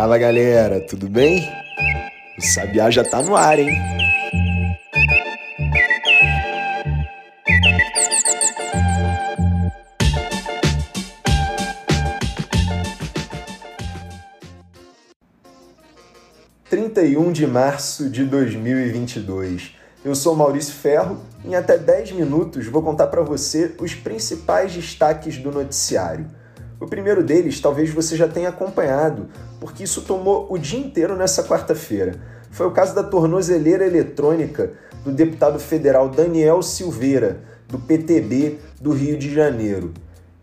Fala galera, tudo bem? O Sabiá já tá no ar, hein? Trinta e um de março de 2022. Eu sou Maurício Ferro e em até 10 minutos vou contar para você os principais destaques do noticiário. O primeiro deles talvez você já tenha acompanhado, porque isso tomou o dia inteiro nessa quarta-feira. Foi o caso da tornozeleira eletrônica do deputado federal Daniel Silveira, do PTB do Rio de Janeiro.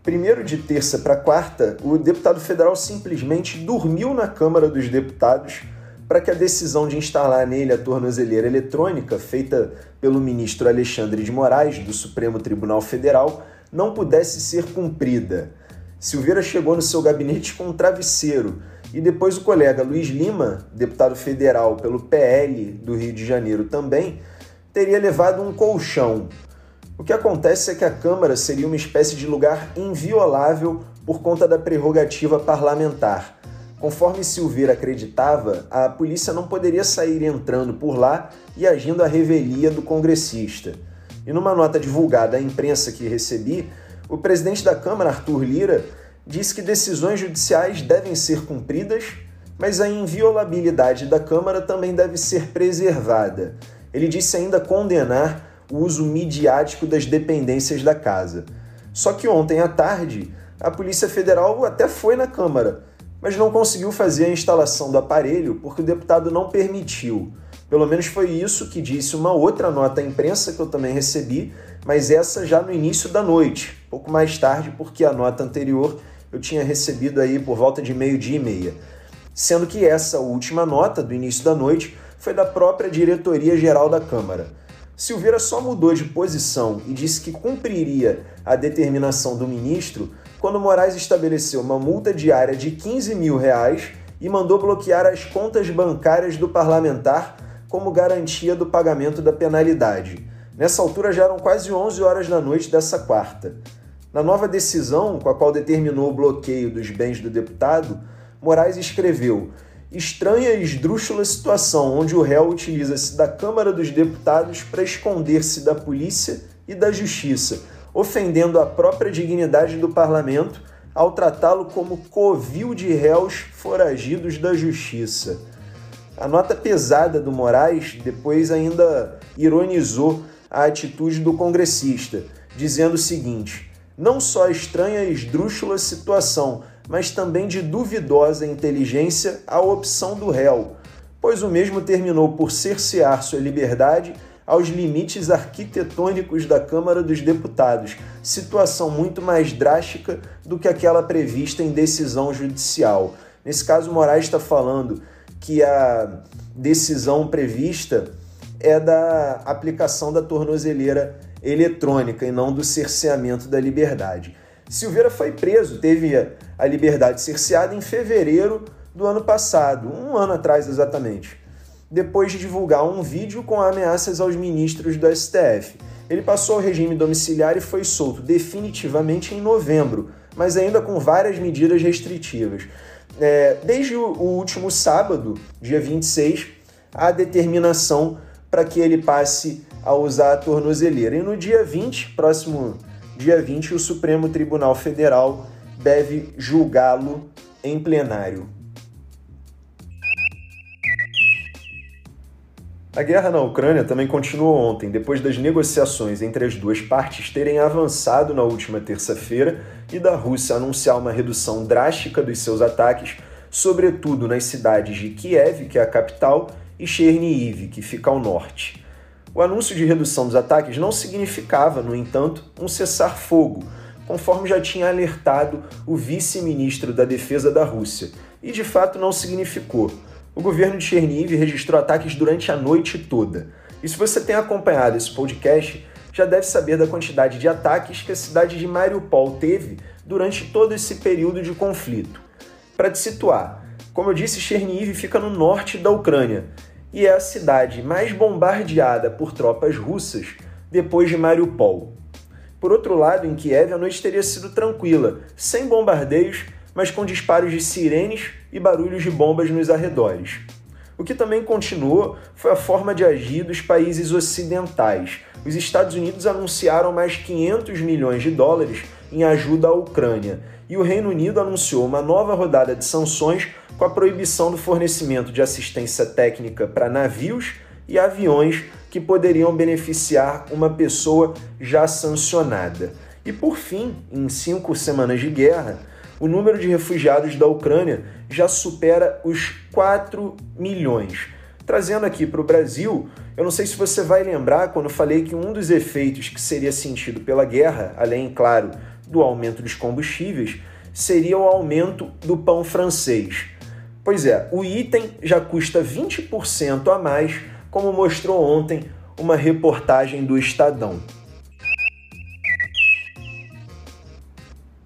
Primeiro de terça para quarta, o deputado federal simplesmente dormiu na Câmara dos Deputados para que a decisão de instalar nele a tornozeleira eletrônica, feita pelo ministro Alexandre de Moraes, do Supremo Tribunal Federal, não pudesse ser cumprida. Silveira chegou no seu gabinete com um travesseiro e depois o colega Luiz Lima, deputado federal pelo PL do Rio de Janeiro também, teria levado um colchão. O que acontece é que a Câmara seria uma espécie de lugar inviolável por conta da prerrogativa parlamentar. Conforme Silveira acreditava, a polícia não poderia sair entrando por lá e agindo à revelia do congressista. E numa nota divulgada à imprensa que recebi, o presidente da Câmara, Arthur Lira, disse que decisões judiciais devem ser cumpridas, mas a inviolabilidade da Câmara também deve ser preservada. Ele disse ainda condenar o uso midiático das dependências da casa. Só que ontem à tarde, a Polícia Federal até foi na Câmara mas não conseguiu fazer a instalação do aparelho porque o deputado não permitiu. Pelo menos foi isso que disse uma outra nota à imprensa que eu também recebi, mas essa já no início da noite, pouco mais tarde, porque a nota anterior eu tinha recebido aí por volta de meio-dia e meia. Sendo que essa última nota do início da noite foi da própria diretoria geral da Câmara. Silveira só mudou de posição e disse que cumpriria a determinação do ministro quando Moraes estabeleceu uma multa diária de 15 mil reais e mandou bloquear as contas bancárias do parlamentar como garantia do pagamento da penalidade. Nessa altura já eram quase 11 horas da noite dessa quarta. Na nova decisão, com a qual determinou o bloqueio dos bens do deputado, Moraes escreveu: estranha e esdrúxula situação onde o réu utiliza-se da Câmara dos Deputados para esconder-se da polícia e da justiça ofendendo a própria dignidade do parlamento ao tratá-lo como covil de réus foragidos da justiça. A nota pesada do Moraes depois ainda ironizou a atitude do congressista, dizendo o seguinte: não só estranha e esdrúxula situação, mas também de duvidosa inteligência a opção do réu, pois o mesmo terminou por cercear sua liberdade aos limites arquitetônicos da Câmara dos Deputados, situação muito mais drástica do que aquela prevista em decisão judicial. Nesse caso, Moraes está falando que a decisão prevista é da aplicação da tornozeleira eletrônica e não do cerceamento da liberdade. Silveira foi preso, teve a liberdade cerceada em fevereiro do ano passado, um ano atrás exatamente depois de divulgar um vídeo com ameaças aos ministros do STF. Ele passou ao regime domiciliar e foi solto definitivamente em novembro, mas ainda com várias medidas restritivas. É, desde o, último sábado, dia 26, a determinação para que ele passe a usar a tornozeleira. E no dia 20, próximo dia 20, o Supremo Tribunal Federal deve julgá-lo em plenário. A guerra na Ucrânia também continuou ontem, depois das negociações entre as duas partes terem avançado na última terça-feira e da Rússia anunciar uma redução drástica dos seus ataques, sobretudo nas cidades de Kiev, que é a capital, e Chernihiv, que fica ao norte. O anúncio de redução dos ataques não significava, no entanto, um cessar-fogo, conforme já tinha alertado o vice-ministro da Defesa da Rússia, e de fato não significou o governo de Chernihiv registrou ataques durante a noite toda. E se você tem acompanhado esse podcast, já deve saber da quantidade de ataques que a cidade de Mariupol teve durante todo esse período de conflito. Para te situar, como eu disse, Chernihiv fica no norte da Ucrânia e é a cidade mais bombardeada por tropas russas depois de Mariupol. Por outro lado, em Kiev a noite teria sido tranquila, sem bombardeios, mas com disparos de sirenes e barulhos de bombas nos arredores. O que também continuou foi a forma de agir dos países ocidentais. Os Estados Unidos anunciaram mais 500 milhões de dólares em ajuda à Ucrânia, e o Reino Unido anunciou uma nova rodada de sanções com a proibição do fornecimento de assistência técnica para navios e aviões que poderiam beneficiar uma pessoa já sancionada. E por fim, em cinco semanas de guerra, o número de refugiados da Ucrânia já supera os 4 milhões. Trazendo aqui para o Brasil, eu não sei se você vai lembrar quando falei que um dos efeitos que seria sentido pela guerra, além, claro, do aumento dos combustíveis, seria o aumento do pão francês. Pois é, o item já custa 20% a mais, como mostrou ontem uma reportagem do Estadão.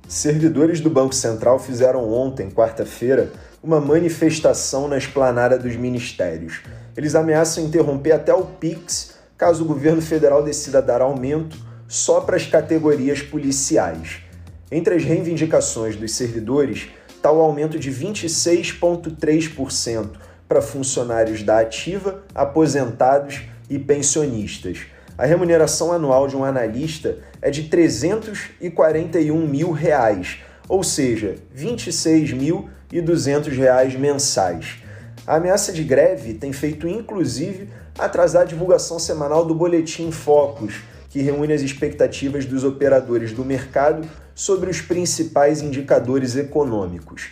Servidores do Banco Central fizeram ontem, quarta-feira, uma manifestação na esplanada dos ministérios. Eles ameaçam interromper até o PIX caso o governo federal decida dar aumento só para as categorias policiais. Entre as reivindicações dos servidores está o aumento de 26,3% para funcionários da ativa, aposentados e pensionistas a remuneração anual de um analista é de 341 mil reais, ou seja, 26.200 reais mensais. A ameaça de greve tem feito inclusive atrasar a divulgação semanal do Boletim Focus, que reúne as expectativas dos operadores do mercado sobre os principais indicadores econômicos.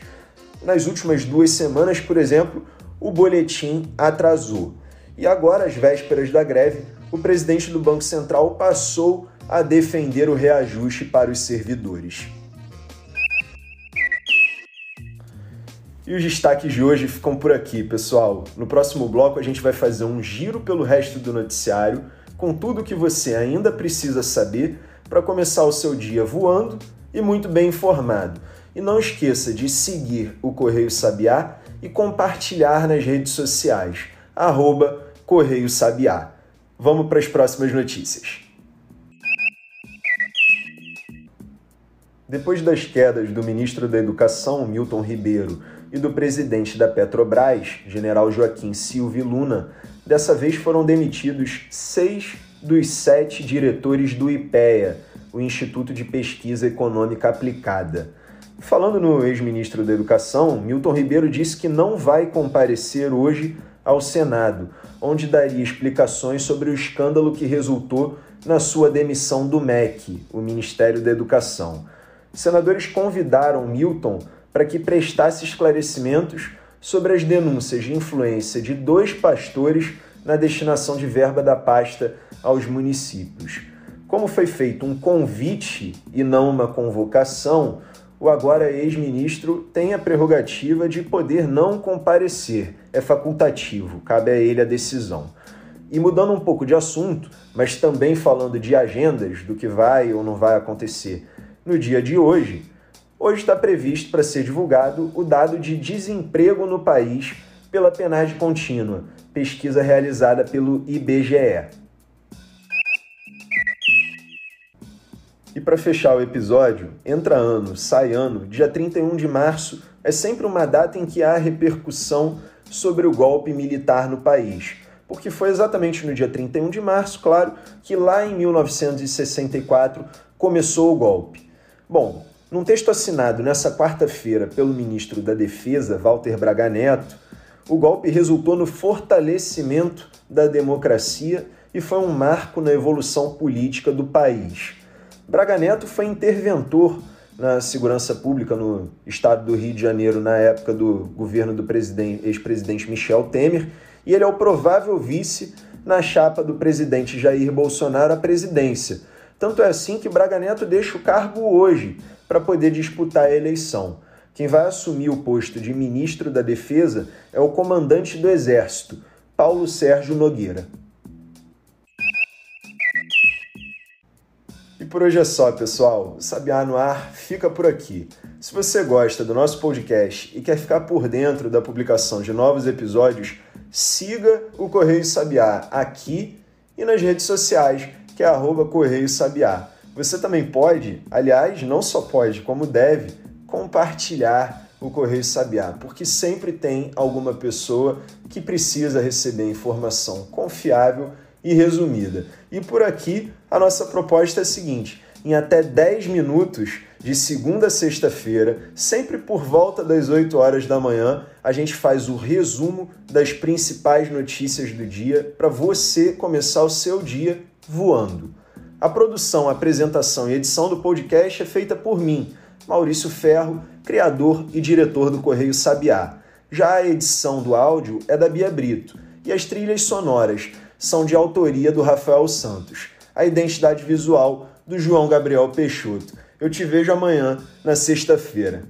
Nas últimas duas semanas, por exemplo, o boletim atrasou. E agora, às vésperas da greve, o presidente do Banco Central passou a defender o reajuste para os servidores. E os destaques de hoje ficam por aqui, pessoal. No próximo bloco a gente vai fazer um giro pelo resto do noticiário com tudo que você ainda precisa saber para começar o seu dia voando e muito bem informado. E não esqueça de seguir o Correio Sabiá e compartilhar nas redes sociais. Arroba Correio Sabiá. Vamos para as próximas notícias. Depois das quedas do ministro da Educação, Milton Ribeiro, e do presidente da Petrobras, general Joaquim Silva Luna, dessa vez foram demitidos seis dos sete diretores do IPEA, o Instituto de Pesquisa Econômica Aplicada. Falando no ex-ministro da Educação, Milton Ribeiro disse que não vai comparecer hoje ao Senado, onde daria explicações sobre o escândalo que resultou na sua demissão do MEC, o Ministério da Educação. Senadores convidaram Milton para que prestasse esclarecimentos sobre as denúncias de influência de dois pastores na destinação de verba da pasta aos municípios. Como foi feito um convite e não uma convocação, o agora ex-ministro tem a prerrogativa de poder não comparecer, é facultativo, cabe a ele a decisão. E mudando um pouco de assunto, mas também falando de agendas, do que vai ou não vai acontecer no dia de hoje, hoje está previsto para ser divulgado o dado de desemprego no país pela penagem contínua, pesquisa realizada pelo IBGE. E para fechar o episódio, entra ano, sai ano, dia 31 de março é sempre uma data em que há repercussão sobre o golpe militar no país. Porque foi exatamente no dia 31 de março, claro, que lá em 1964 começou o golpe. Bom, num texto assinado nessa quarta-feira pelo ministro da Defesa, Walter Braga Neto, o golpe resultou no fortalecimento da democracia e foi um marco na evolução política do país. Braga Neto foi interventor na segurança pública no estado do Rio de Janeiro na época do governo do ex-presidente Michel Temer e ele é o provável vice na chapa do presidente Jair Bolsonaro à presidência. Tanto é assim que Braga Neto deixa o cargo hoje para poder disputar a eleição. Quem vai assumir o posto de ministro da Defesa é o comandante do Exército, Paulo Sérgio Nogueira. por hoje é só, pessoal. O Sabiá no Ar fica por aqui. Se você gosta do nosso podcast e quer ficar por dentro da publicação de novos episódios, siga o Correio Sabiá aqui e nas redes sociais, que é arroba Correio Sabiá. Você também pode, aliás, não só pode, como deve, compartilhar o Correio Sabiá, porque sempre tem alguma pessoa que precisa receber informação confiável e resumida. E por aqui, a nossa proposta é a seguinte: em até 10 minutos, de segunda a sexta-feira, sempre por volta das 8 horas da manhã, a gente faz o resumo das principais notícias do dia para você começar o seu dia voando. A produção, apresentação e edição do podcast é feita por mim, Maurício Ferro, criador e diretor do Correio Sabiá. Já a edição do áudio é da Bia Brito e as trilhas sonoras são de autoria do Rafael Santos. A identidade visual do João Gabriel Peixoto. Eu te vejo amanhã, na sexta-feira.